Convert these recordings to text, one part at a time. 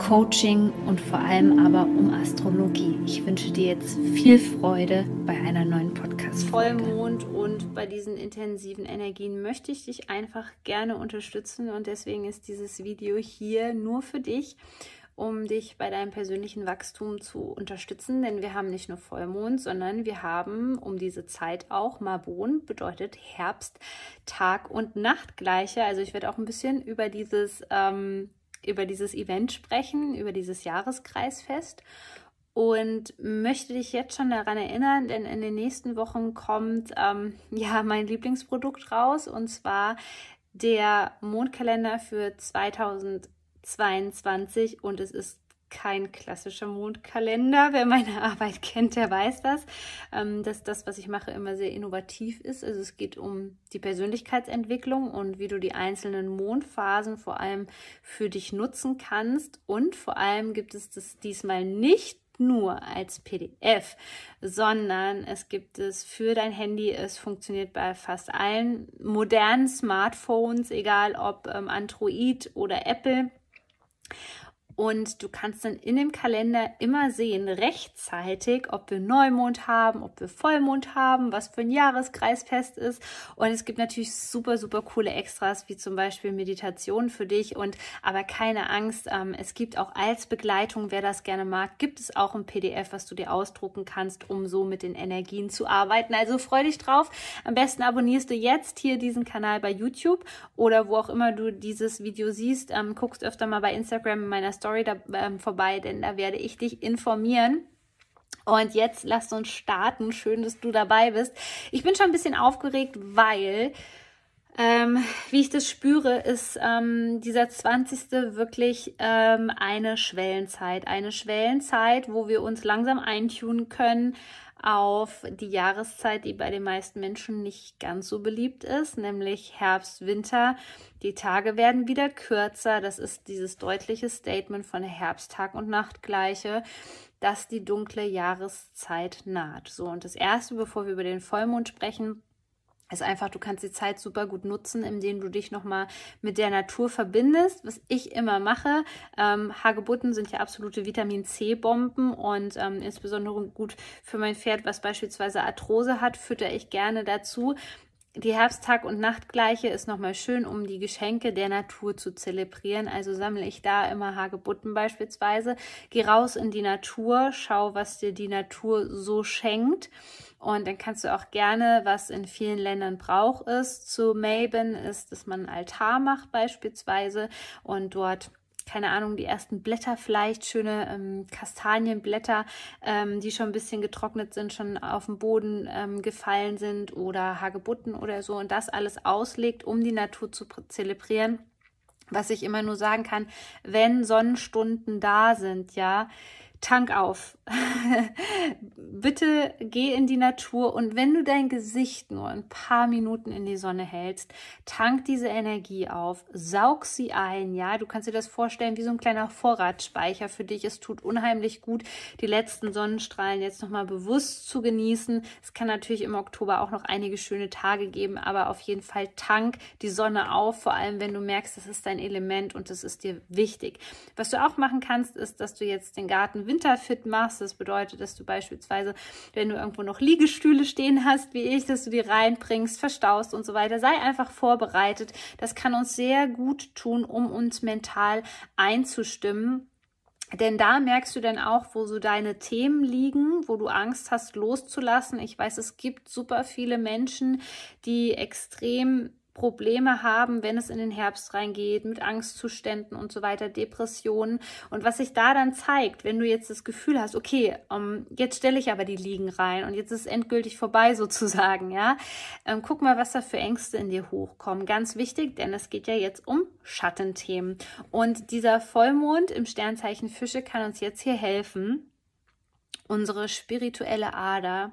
Coaching und vor allem aber um Astrologie. Ich wünsche dir jetzt viel Freude bei einer neuen Podcast. Vollmond und bei diesen intensiven Energien möchte ich dich einfach gerne unterstützen und deswegen ist dieses Video hier nur für dich um dich bei deinem persönlichen Wachstum zu unterstützen, denn wir haben nicht nur Vollmond, sondern wir haben um diese Zeit auch Marbon, bedeutet Herbst, Tag und Nachtgleiche. Also ich werde auch ein bisschen über dieses ähm, über dieses Event sprechen, über dieses Jahreskreisfest. Und möchte dich jetzt schon daran erinnern, denn in den nächsten Wochen kommt ähm, ja mein Lieblingsprodukt raus und zwar der Mondkalender für 2022 und es ist kein klassischer Mondkalender. Wer meine Arbeit kennt, der weiß das, ähm, dass das, was ich mache, immer sehr innovativ ist. Also es geht um die Persönlichkeitsentwicklung und wie du die einzelnen Mondphasen vor allem für dich nutzen kannst. Und vor allem gibt es das diesmal nicht nur als PDF, sondern es gibt es für dein Handy. Es funktioniert bei fast allen modernen Smartphones, egal ob ähm, Android oder Apple. Und du kannst dann in dem Kalender immer sehen, rechtzeitig, ob wir Neumond haben, ob wir Vollmond haben, was für ein Jahreskreisfest ist. Und es gibt natürlich super, super coole Extras, wie zum Beispiel Meditation für dich. Und aber keine Angst, ähm, es gibt auch als Begleitung, wer das gerne mag, gibt es auch ein PDF, was du dir ausdrucken kannst, um so mit den Energien zu arbeiten. Also freu dich drauf. Am besten abonnierst du jetzt hier diesen Kanal bei YouTube oder wo auch immer du dieses Video siehst. Ähm, guckst öfter mal bei Instagram in meiner Story Story da, äh, vorbei, denn da werde ich dich informieren. Und jetzt lasst uns starten. Schön, dass du dabei bist. Ich bin schon ein bisschen aufgeregt, weil, ähm, wie ich das spüre, ist ähm, dieser 20. wirklich ähm, eine Schwellenzeit. Eine Schwellenzeit, wo wir uns langsam eintunen können auf die Jahreszeit, die bei den meisten Menschen nicht ganz so beliebt ist, nämlich Herbst, Winter. Die Tage werden wieder kürzer. Das ist dieses deutliche Statement von Herbsttag und Nachtgleiche, dass die dunkle Jahreszeit naht. So, und das erste, bevor wir über den Vollmond sprechen, ist einfach, du kannst die Zeit super gut nutzen, indem du dich nochmal mit der Natur verbindest, was ich immer mache. Ähm, Hagebutten sind ja absolute Vitamin C-Bomben und ähm, insbesondere gut für mein Pferd, was beispielsweise Arthrose hat, fütter ich gerne dazu. Die Herbsttag- und Nachtgleiche ist nochmal schön, um die Geschenke der Natur zu zelebrieren. Also sammle ich da immer Hagebutten beispielsweise. Geh raus in die Natur, schau, was dir die Natur so schenkt. Und dann kannst du auch gerne, was in vielen Ländern Brauch ist, zu Maben ist, dass man einen Altar macht beispielsweise und dort keine Ahnung, die ersten Blätter vielleicht, schöne ähm, Kastanienblätter, ähm, die schon ein bisschen getrocknet sind, schon auf dem Boden ähm, gefallen sind oder Hagebutten oder so und das alles auslegt, um die Natur zu zelebrieren. Was ich immer nur sagen kann, wenn Sonnenstunden da sind, ja, Tank auf. Bitte geh in die Natur und wenn du dein Gesicht nur ein paar Minuten in die Sonne hältst, tank diese Energie auf, saug sie ein, ja, du kannst dir das vorstellen wie so ein kleiner Vorratsspeicher für dich. Es tut unheimlich gut, die letzten Sonnenstrahlen jetzt nochmal bewusst zu genießen. Es kann natürlich im Oktober auch noch einige schöne Tage geben, aber auf jeden Fall tank die Sonne auf, vor allem wenn du merkst, das ist dein Element und das ist dir wichtig. Was du auch machen kannst, ist, dass du jetzt den Garten winterfit machst. Das bedeutet, dass du beispielsweise, wenn du irgendwo noch Liegestühle stehen hast, wie ich, dass du die reinbringst, verstaust und so weiter. Sei einfach vorbereitet. Das kann uns sehr gut tun, um uns mental einzustimmen. Denn da merkst du dann auch, wo so deine Themen liegen, wo du Angst hast loszulassen. Ich weiß, es gibt super viele Menschen, die extrem Probleme haben, wenn es in den Herbst reingeht, mit Angstzuständen und so weiter, Depressionen. Und was sich da dann zeigt, wenn du jetzt das Gefühl hast, okay, um, ähm, jetzt stelle ich aber die Liegen rein und jetzt ist es endgültig vorbei sozusagen, ja, ähm, guck mal, was da für Ängste in dir hochkommen. Ganz wichtig, denn es geht ja jetzt um Schattenthemen. Und dieser Vollmond im Sternzeichen Fische kann uns jetzt hier helfen, unsere spirituelle Ader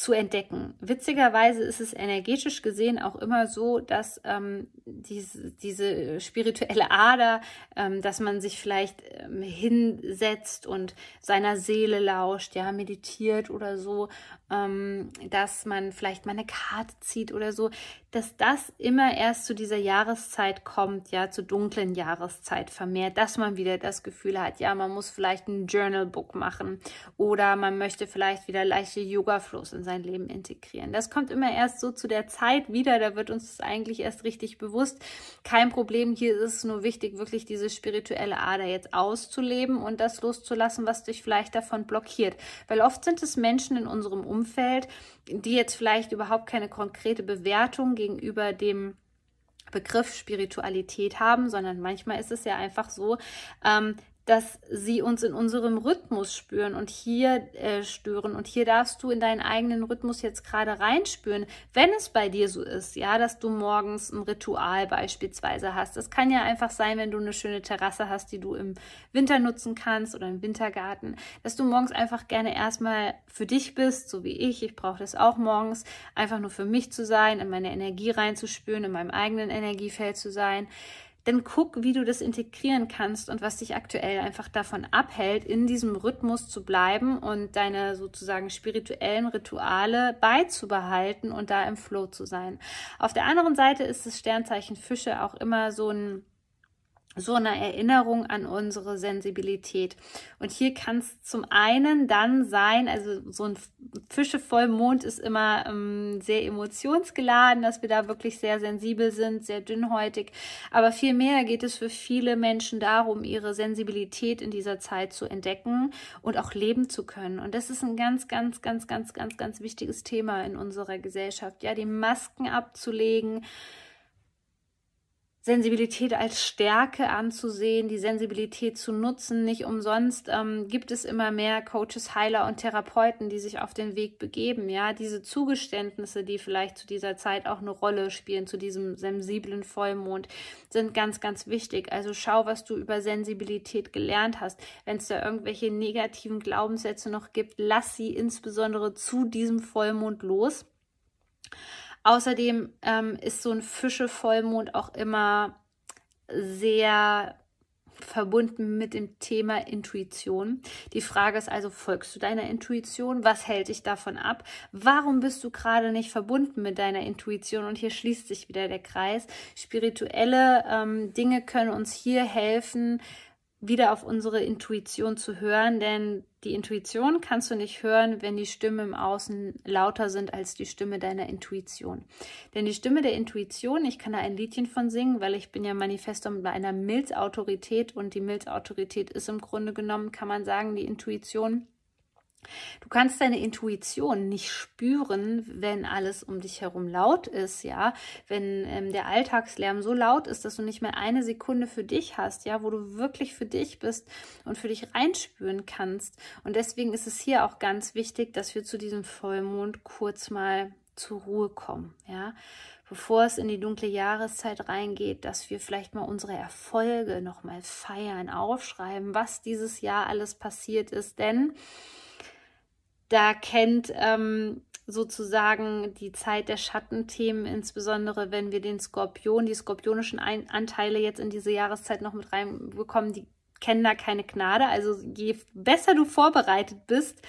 zu entdecken. Witzigerweise ist es energetisch gesehen auch immer so, dass ähm, diese, diese spirituelle Ader, ähm, dass man sich vielleicht ähm, hinsetzt und seiner Seele lauscht, ja, meditiert oder so, ähm, dass man vielleicht mal eine Karte zieht oder so, dass das immer erst zu dieser Jahreszeit kommt, ja, zur dunklen Jahreszeit vermehrt, dass man wieder das Gefühl hat, ja, man muss vielleicht ein Journalbook machen oder man möchte vielleicht wieder leichte Yoga-Flows in sein Leben integrieren. Das kommt immer erst so zu der Zeit wieder, da wird uns das eigentlich erst richtig bewusst. Kein Problem, hier ist es nur wichtig, wirklich diese spirituelle Ader jetzt auszuleben und das loszulassen, was dich vielleicht davon blockiert. Weil oft sind es Menschen in unserem Umfeld, die jetzt vielleicht überhaupt keine konkrete Bewertung gegenüber dem Begriff Spiritualität haben, sondern manchmal ist es ja einfach so, ähm, dass sie uns in unserem Rhythmus spüren und hier äh, stören. Und hier darfst du in deinen eigenen Rhythmus jetzt gerade reinspüren, wenn es bei dir so ist, ja, dass du morgens ein Ritual beispielsweise hast. Das kann ja einfach sein, wenn du eine schöne Terrasse hast, die du im Winter nutzen kannst oder im Wintergarten, dass du morgens einfach gerne erstmal für dich bist, so wie ich. Ich brauche das auch morgens, einfach nur für mich zu sein, in meine Energie reinzuspüren, in meinem eigenen Energiefeld zu sein dann guck, wie du das integrieren kannst und was dich aktuell einfach davon abhält, in diesem Rhythmus zu bleiben und deine sozusagen spirituellen Rituale beizubehalten und da im Flow zu sein. Auf der anderen Seite ist das Sternzeichen Fische auch immer so ein so eine Erinnerung an unsere Sensibilität. Und hier kann es zum einen dann sein, also so ein Fischevollmond ist immer ähm, sehr emotionsgeladen, dass wir da wirklich sehr sensibel sind, sehr dünnhäutig. Aber vielmehr geht es für viele Menschen darum, ihre Sensibilität in dieser Zeit zu entdecken und auch leben zu können. Und das ist ein ganz, ganz, ganz, ganz, ganz, ganz wichtiges Thema in unserer Gesellschaft. Ja, die Masken abzulegen, Sensibilität als Stärke anzusehen, die Sensibilität zu nutzen. Nicht umsonst ähm, gibt es immer mehr Coaches, Heiler und Therapeuten, die sich auf den Weg begeben. Ja, diese Zugeständnisse, die vielleicht zu dieser Zeit auch eine Rolle spielen, zu diesem sensiblen Vollmond, sind ganz, ganz wichtig. Also schau, was du über Sensibilität gelernt hast. Wenn es da irgendwelche negativen Glaubenssätze noch gibt, lass sie insbesondere zu diesem Vollmond los. Außerdem ähm, ist so ein Fische-Vollmond auch immer sehr verbunden mit dem Thema Intuition. Die Frage ist also, folgst du deiner Intuition? Was hält dich davon ab? Warum bist du gerade nicht verbunden mit deiner Intuition? Und hier schließt sich wieder der Kreis. Spirituelle ähm, Dinge können uns hier helfen, wieder auf unsere Intuition zu hören, denn die Intuition kannst du nicht hören, wenn die Stimmen im Außen lauter sind als die Stimme deiner Intuition. Denn die Stimme der Intuition, ich kann da ein Liedchen von singen, weil ich bin ja Manifestum bei einer Milzautorität und die Milzautorität ist im Grunde genommen, kann man sagen, die Intuition Du kannst deine Intuition nicht spüren, wenn alles um dich herum laut ist, ja, wenn ähm, der Alltagslärm so laut ist, dass du nicht mehr eine Sekunde für dich hast, ja, wo du wirklich für dich bist und für dich reinspüren kannst. Und deswegen ist es hier auch ganz wichtig, dass wir zu diesem Vollmond kurz mal zur Ruhe kommen, ja, bevor es in die dunkle Jahreszeit reingeht, dass wir vielleicht mal unsere Erfolge nochmal feiern, aufschreiben, was dieses Jahr alles passiert ist, denn da kennt ähm, sozusagen die Zeit der Schattenthemen, insbesondere wenn wir den Skorpion, die skorpionischen Ein Anteile jetzt in diese Jahreszeit noch mit reinbekommen, die kennen da keine Gnade. Also je besser du vorbereitet bist,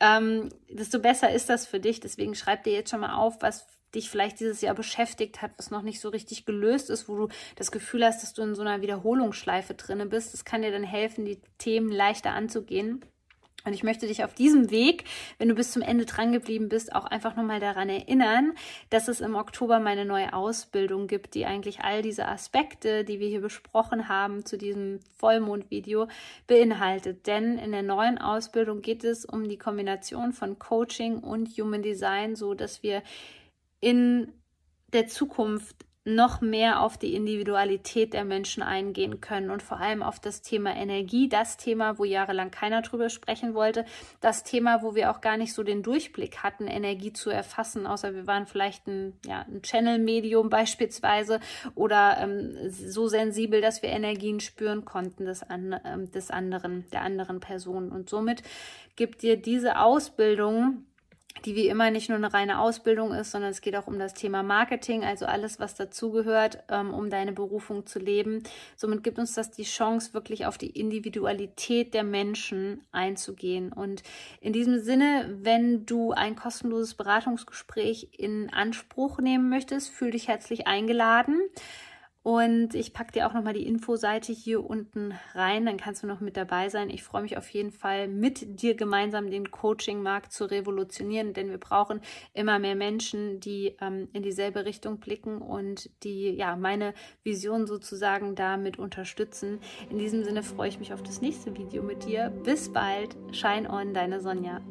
ähm, desto besser ist das für dich. Deswegen schreib dir jetzt schon mal auf, was dich vielleicht dieses Jahr beschäftigt hat, was noch nicht so richtig gelöst ist, wo du das Gefühl hast, dass du in so einer Wiederholungsschleife drinne bist. Das kann dir dann helfen, die Themen leichter anzugehen. Und ich möchte dich auf diesem Weg, wenn du bis zum Ende dran geblieben bist, auch einfach nochmal daran erinnern, dass es im Oktober meine neue Ausbildung gibt, die eigentlich all diese Aspekte, die wir hier besprochen haben zu diesem Vollmondvideo, beinhaltet. Denn in der neuen Ausbildung geht es um die Kombination von Coaching und Human Design, so dass wir in der Zukunft noch mehr auf die Individualität der Menschen eingehen können und vor allem auf das Thema Energie, das Thema, wo jahrelang keiner drüber sprechen wollte, das Thema, wo wir auch gar nicht so den Durchblick hatten, Energie zu erfassen, außer wir waren vielleicht ein, ja, ein Channel-Medium beispielsweise oder ähm, so sensibel, dass wir Energien spüren konnten des, an, äh, des anderen, der anderen Person. Und somit gibt dir diese Ausbildung die wie immer nicht nur eine reine Ausbildung ist, sondern es geht auch um das Thema Marketing, also alles, was dazugehört, ähm, um deine Berufung zu leben. Somit gibt uns das die Chance, wirklich auf die Individualität der Menschen einzugehen. Und in diesem Sinne, wenn du ein kostenloses Beratungsgespräch in Anspruch nehmen möchtest, fühl dich herzlich eingeladen. Und ich packe dir auch nochmal die Infoseite hier unten rein, dann kannst du noch mit dabei sein. Ich freue mich auf jeden Fall, mit dir gemeinsam den Coaching-Markt zu revolutionieren, denn wir brauchen immer mehr Menschen, die ähm, in dieselbe Richtung blicken und die ja meine Vision sozusagen damit unterstützen. In diesem Sinne freue ich mich auf das nächste Video mit dir. Bis bald. Shine on, deine Sonja.